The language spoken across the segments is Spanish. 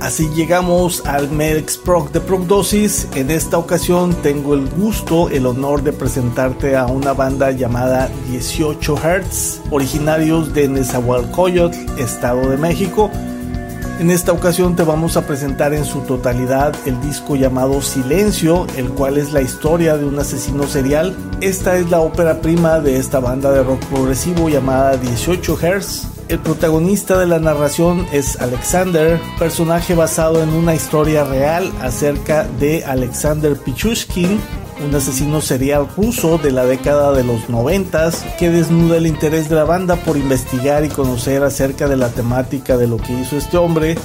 Así llegamos al Medex Proc de Procdosis. En esta ocasión tengo el gusto, el honor de presentarte a una banda llamada 18 Hertz, originarios de Nezahualcóyotl, Estado de México. En esta ocasión te vamos a presentar en su totalidad el disco llamado Silencio, el cual es la historia de un asesino serial. Esta es la ópera prima de esta banda de rock progresivo llamada 18 Hertz el protagonista de la narración es Alexander, personaje basado en una historia real acerca de Alexander Pichushkin, un asesino serial ruso de la década de los 90 que desnuda el interés de la banda por investigar y conocer acerca de la temática de lo que hizo este hombre.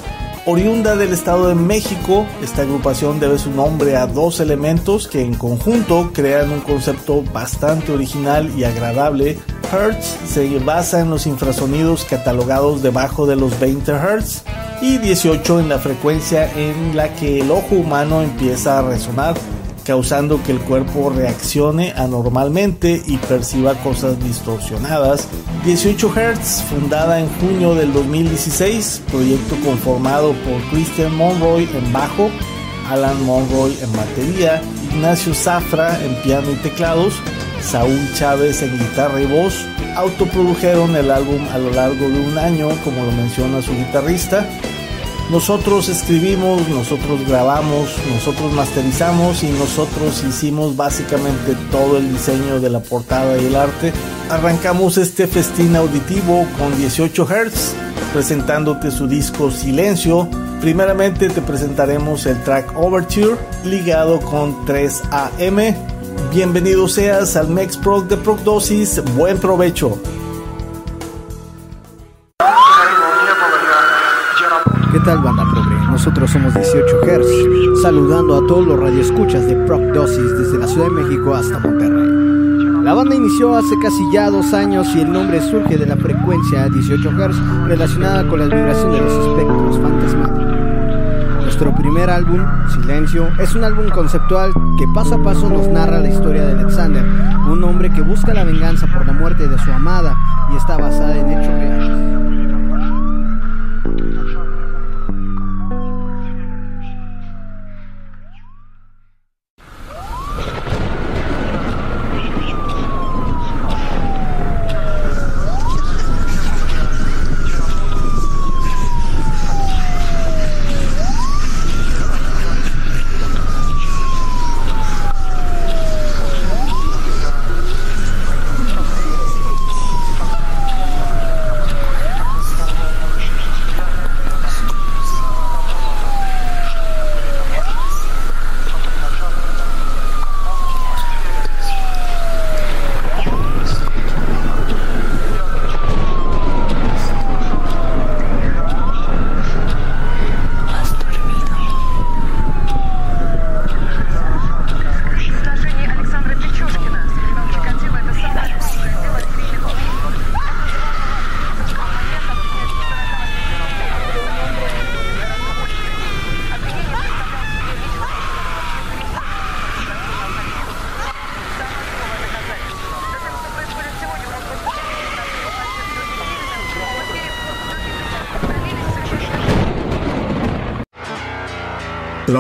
Oriunda del Estado de México, esta agrupación debe su nombre a dos elementos que en conjunto crean un concepto bastante original y agradable. Hz se basa en los infrasonidos catalogados debajo de los 20 Hz y 18 en la frecuencia en la que el ojo humano empieza a resonar, causando que el cuerpo reaccione anormalmente y perciba cosas distorsionadas. 18 Hz, fundada en junio del 2016, proyecto conformado por Christian Monroy en bajo, Alan Monroy en batería, Ignacio Zafra en piano y teclados, Saúl Chávez en guitarra y voz, autoprodujeron el álbum a lo largo de un año, como lo menciona su guitarrista. Nosotros escribimos, nosotros grabamos, nosotros masterizamos y nosotros hicimos básicamente todo el diseño de la portada y el arte. Arrancamos este festín auditivo con 18 Hz, presentándote su disco Silencio. Primeramente te presentaremos el track Overture ligado con 3AM Bienvenido seas al Mex Pro de Prognosis. Buen provecho. Tal, banda progre? Nosotros somos 18 Hz, saludando a todos los radioescuchas de Prognosis desde la Ciudad de México hasta Monterrey. La banda inició hace casi ya dos años y el nombre surge de la frecuencia 18 Hz relacionada con la vibración de los espectros fantasmales. Nuestro primer álbum, Silencio, es un álbum conceptual que paso a paso nos narra la historia de Alexander, un hombre que busca la venganza por la muerte de su amada y está basada en hechos reales.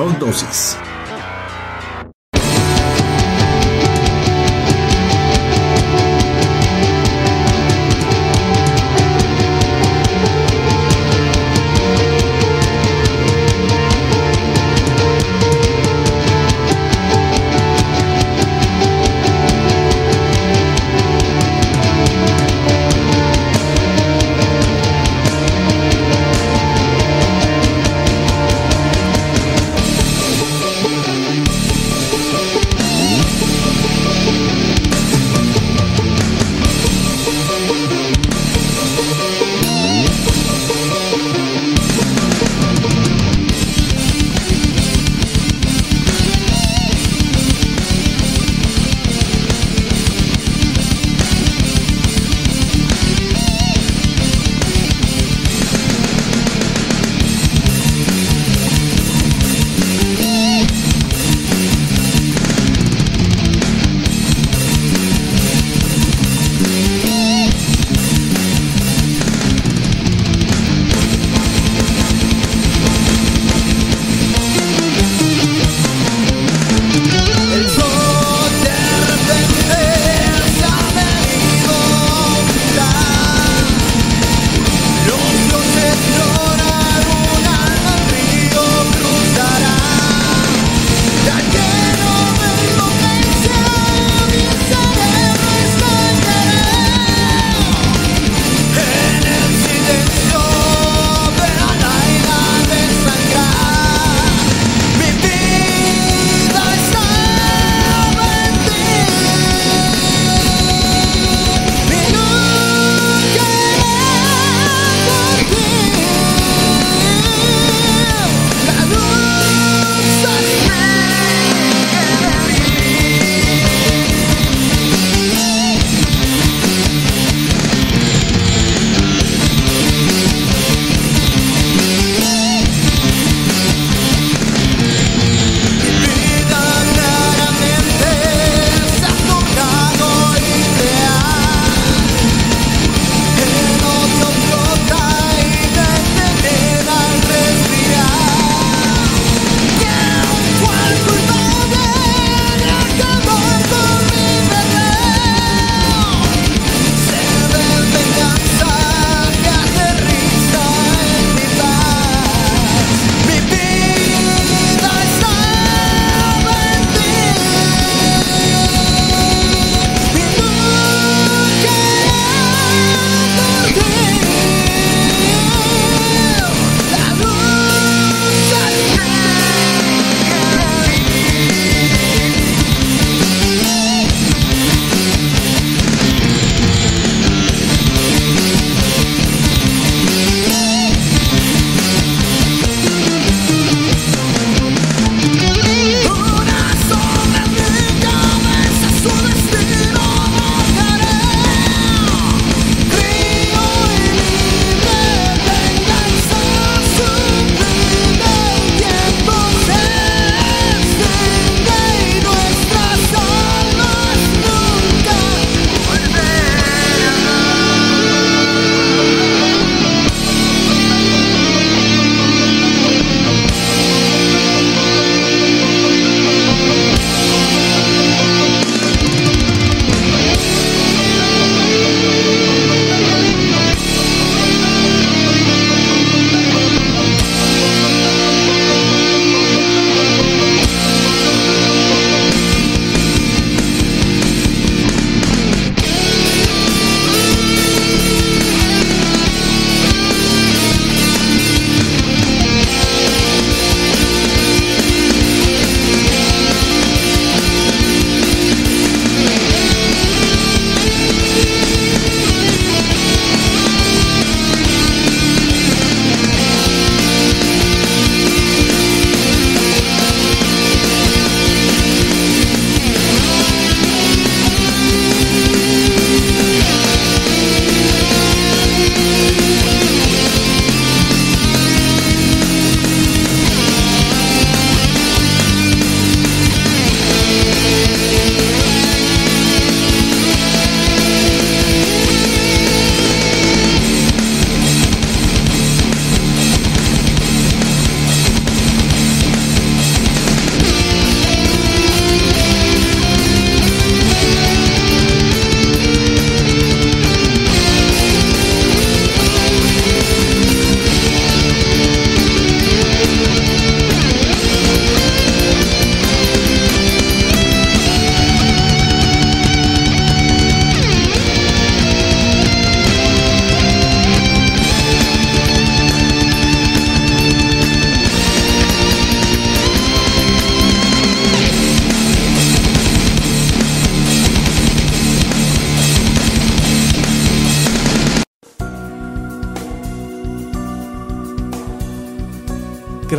Lordosis.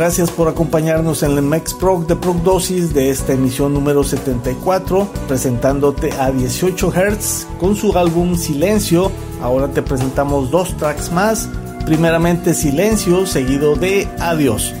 Gracias por acompañarnos en el MexProc de Dosis de esta emisión número 74, presentándote a 18 Hz con su álbum Silencio. Ahora te presentamos dos tracks más. Primeramente Silencio, seguido de Adiós.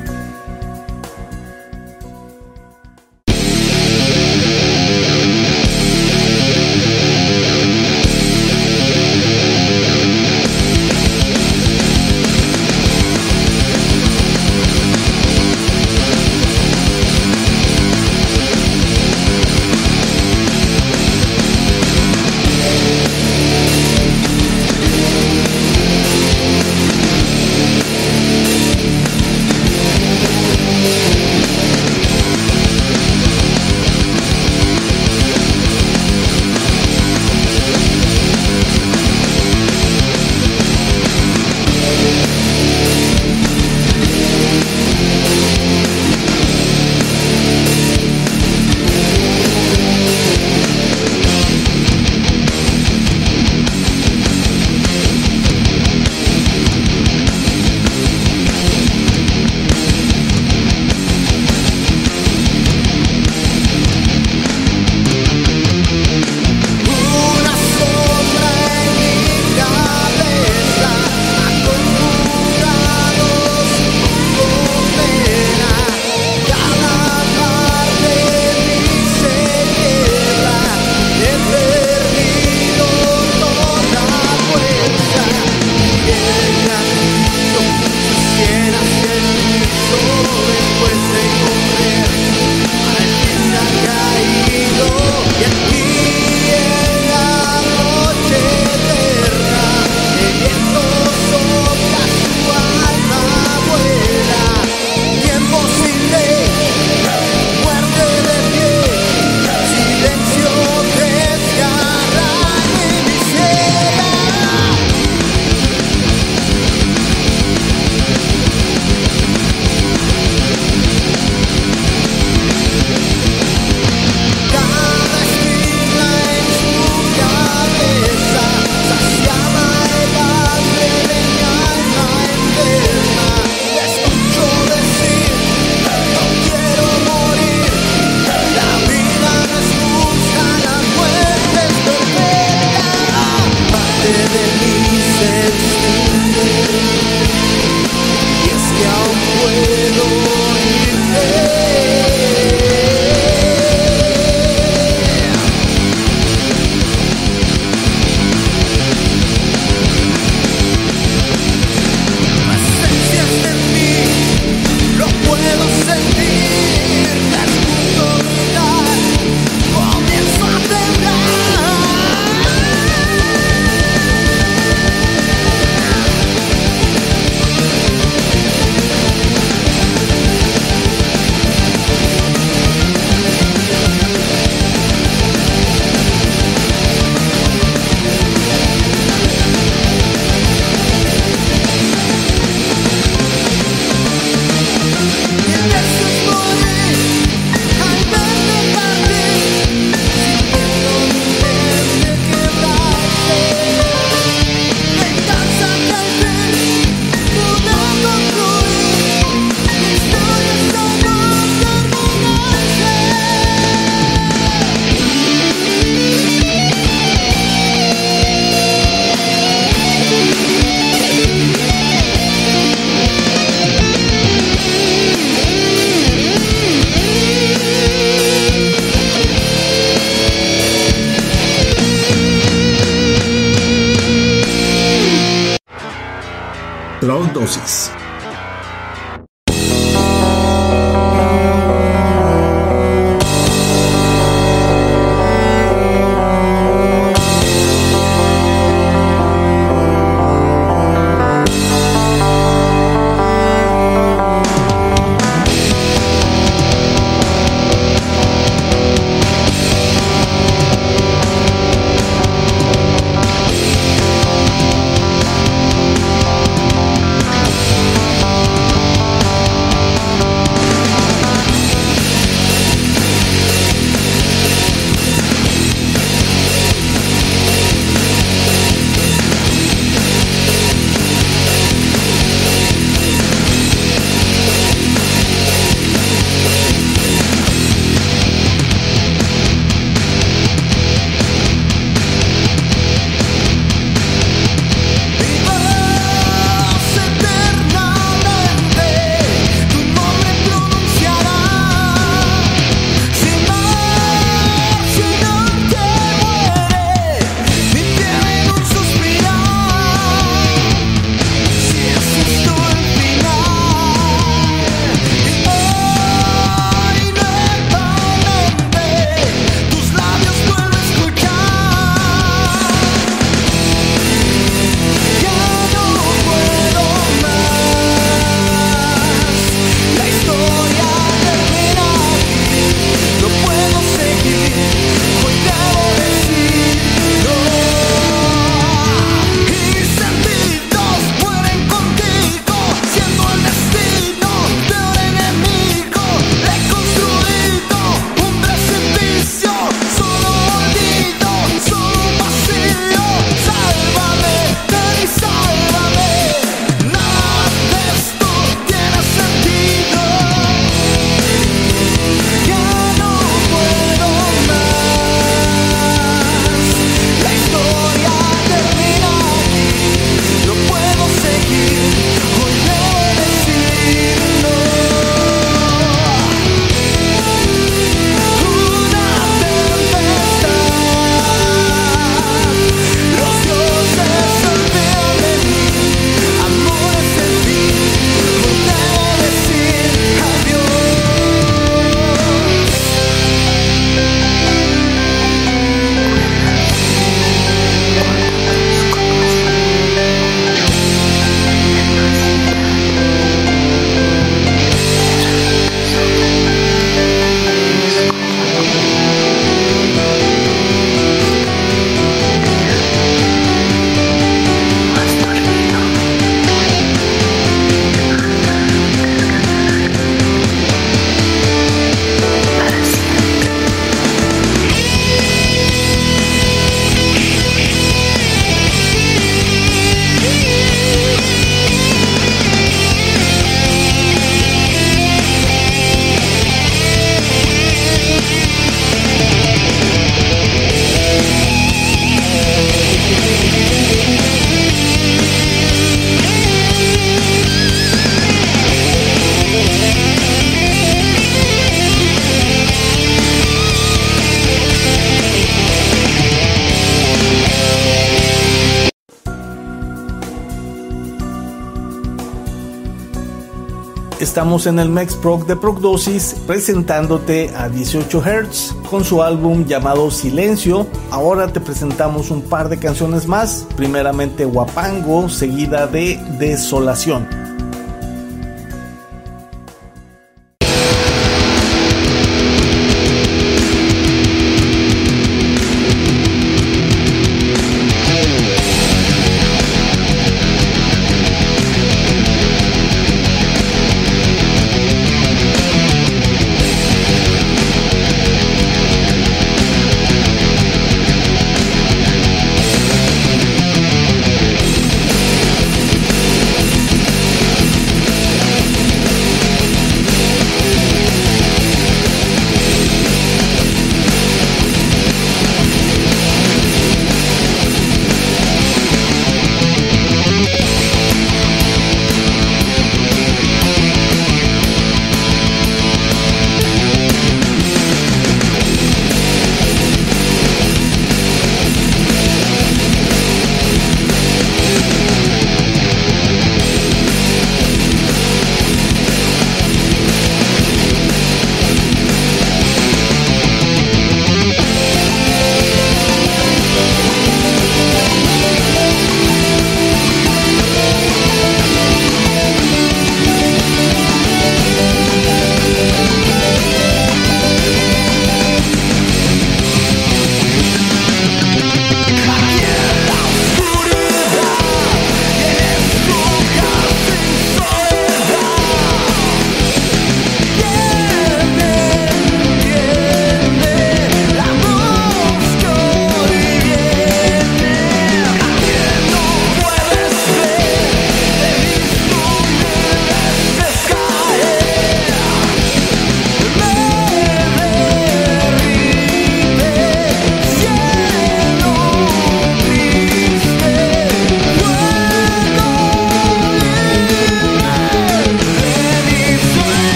Estamos en el Mexproc de Procdosis presentándote a 18 Hz con su álbum llamado Silencio. Ahora te presentamos un par de canciones más, primeramente Guapango, seguida de Desolación.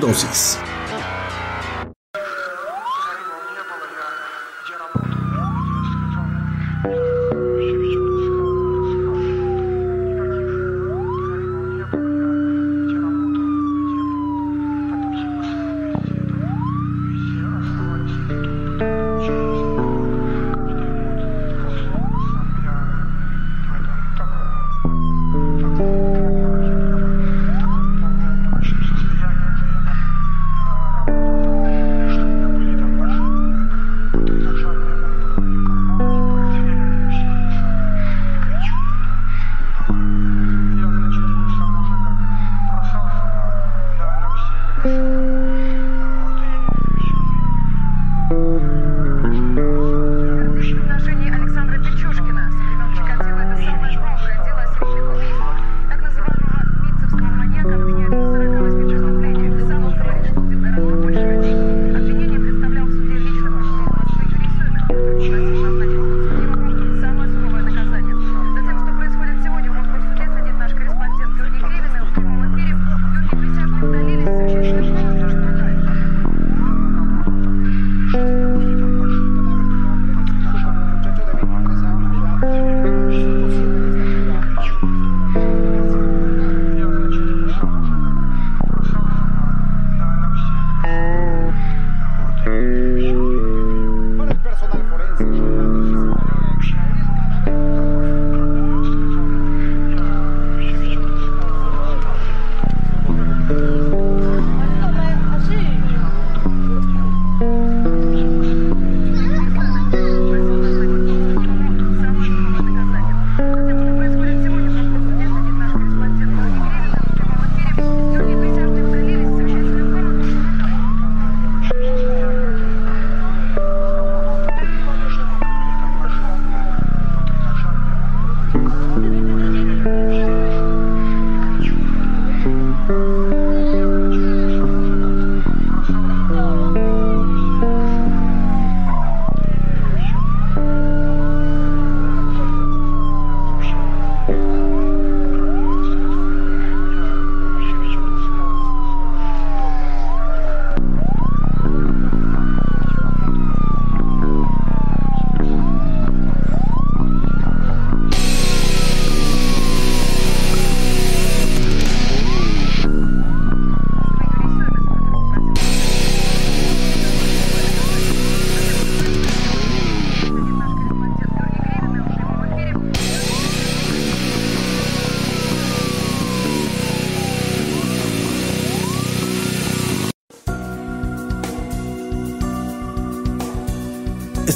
Prognosis.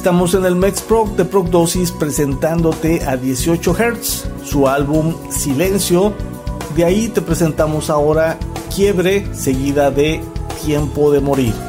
Estamos en el Mexproc de Dosis presentándote a 18 Hz, su álbum Silencio. De ahí te presentamos ahora Quiebre, seguida de Tiempo de Morir.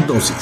Prognosis.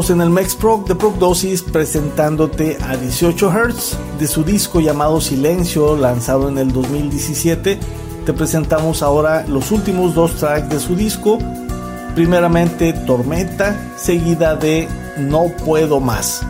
Estamos en el Mex Proc de Proc Dosis presentándote a 18 Hz de su disco llamado Silencio lanzado en el 2017. Te presentamos ahora los últimos dos tracks de su disco. Primeramente Tormenta, seguida de No Puedo Más.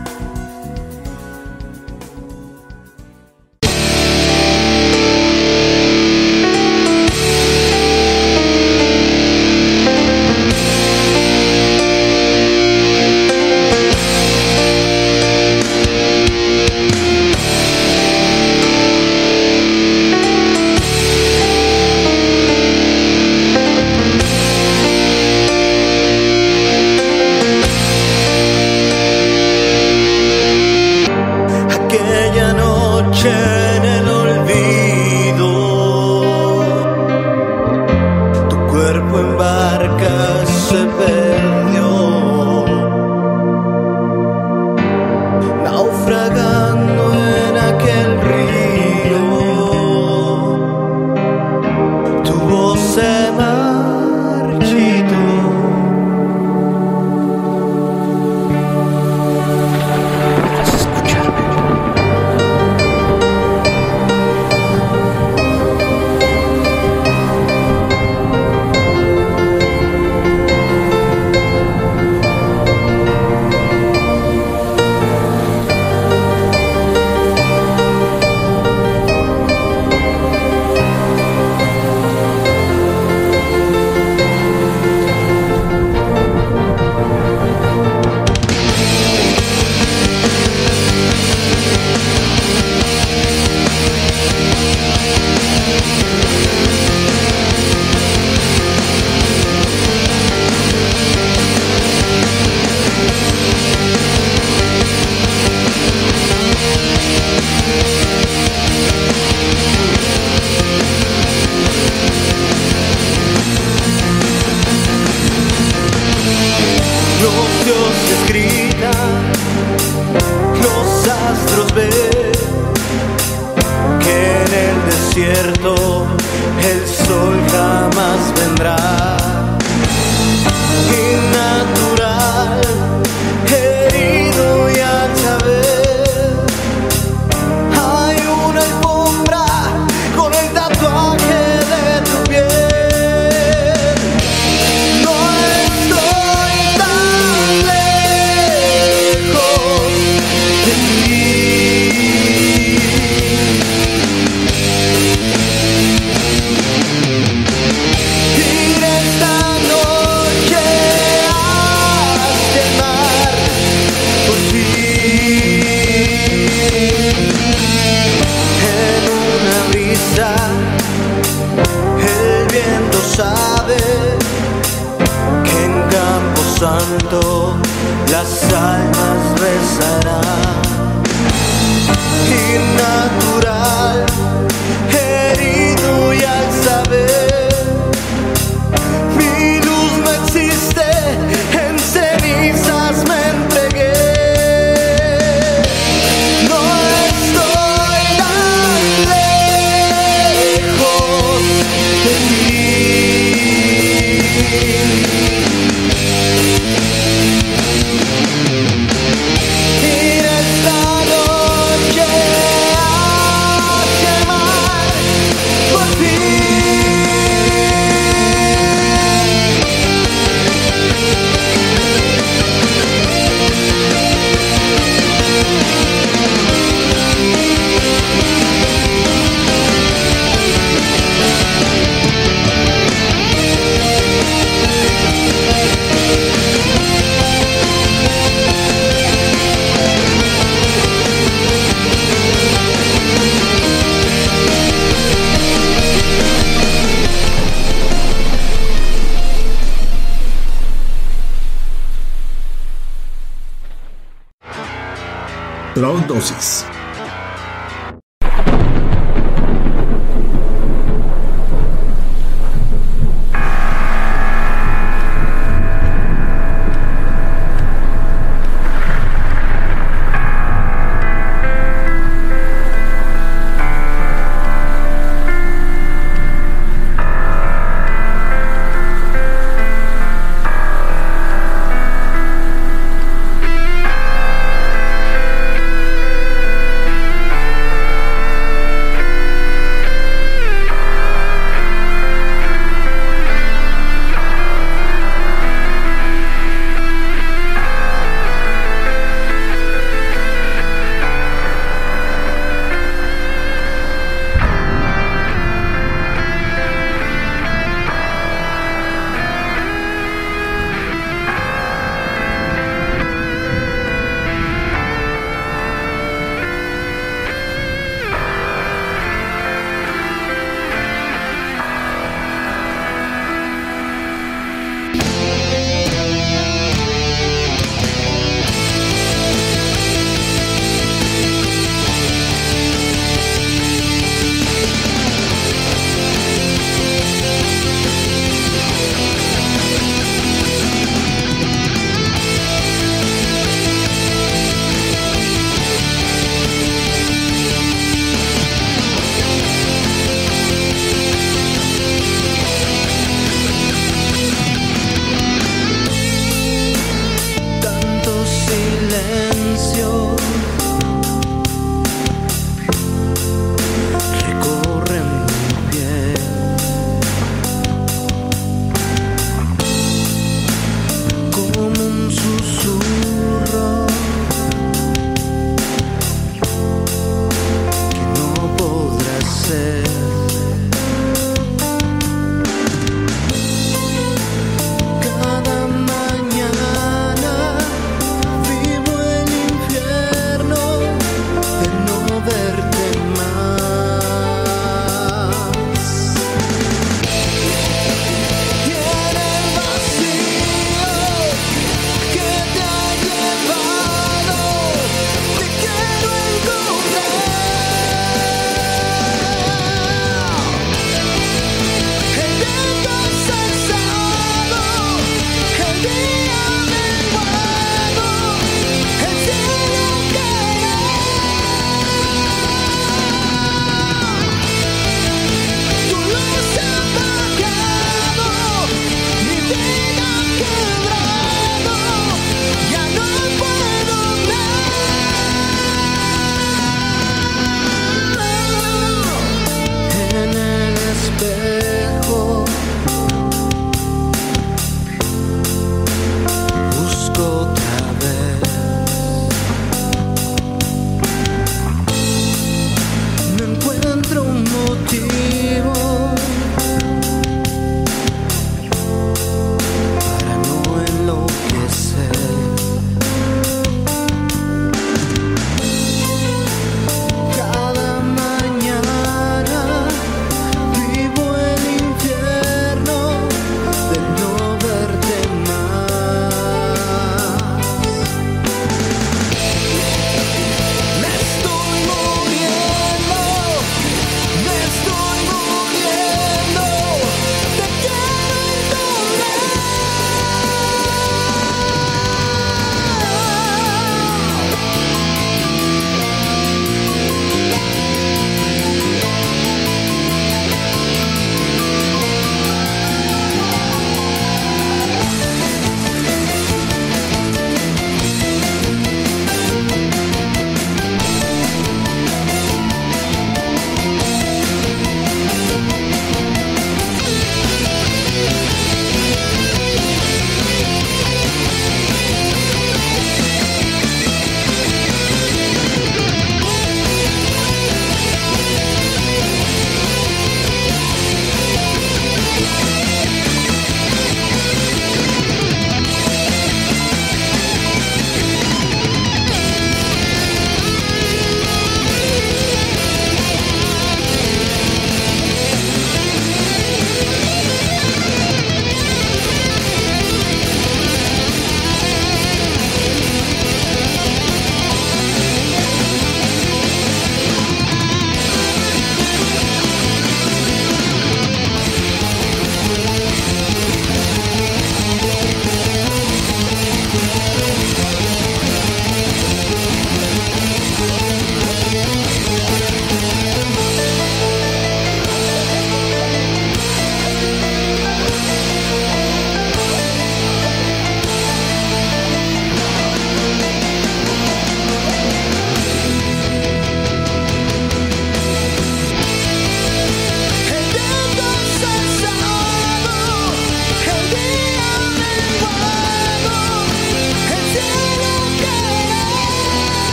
Dosis.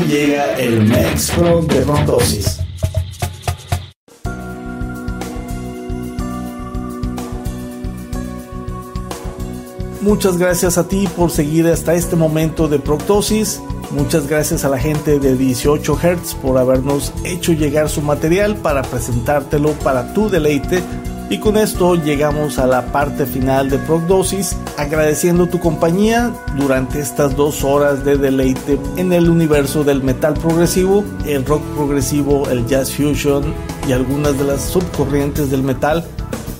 Llega el Mex Pro de Rondosis. Muchas gracias a ti por seguir hasta este momento de Proctosis. Muchas gracias a la gente de 18 Hz por habernos hecho llegar su material para presentártelo para tu deleite. Y con esto llegamos a la parte final de Prognosis, agradeciendo tu compañía durante estas dos horas de deleite en el universo del metal progresivo, el rock progresivo, el jazz fusion y algunas de las subcorrientes del metal.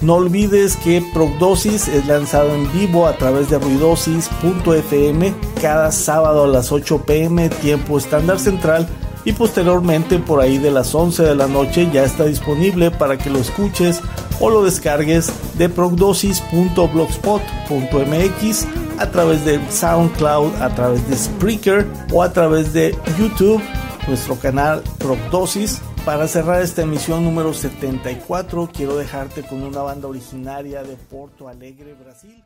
No olvides que Prognosis es lanzado en vivo a través de ruidosis.fm cada sábado a las 8 pm tiempo estándar central y posteriormente por ahí de las 11 de la noche ya está disponible para que lo escuches o lo descargues de prognosis.blogspot.mx a través de SoundCloud, a través de Spreaker o a través de YouTube, nuestro canal Prognosis para cerrar esta emisión número 74, quiero dejarte con una banda originaria de Porto Alegre, Brasil.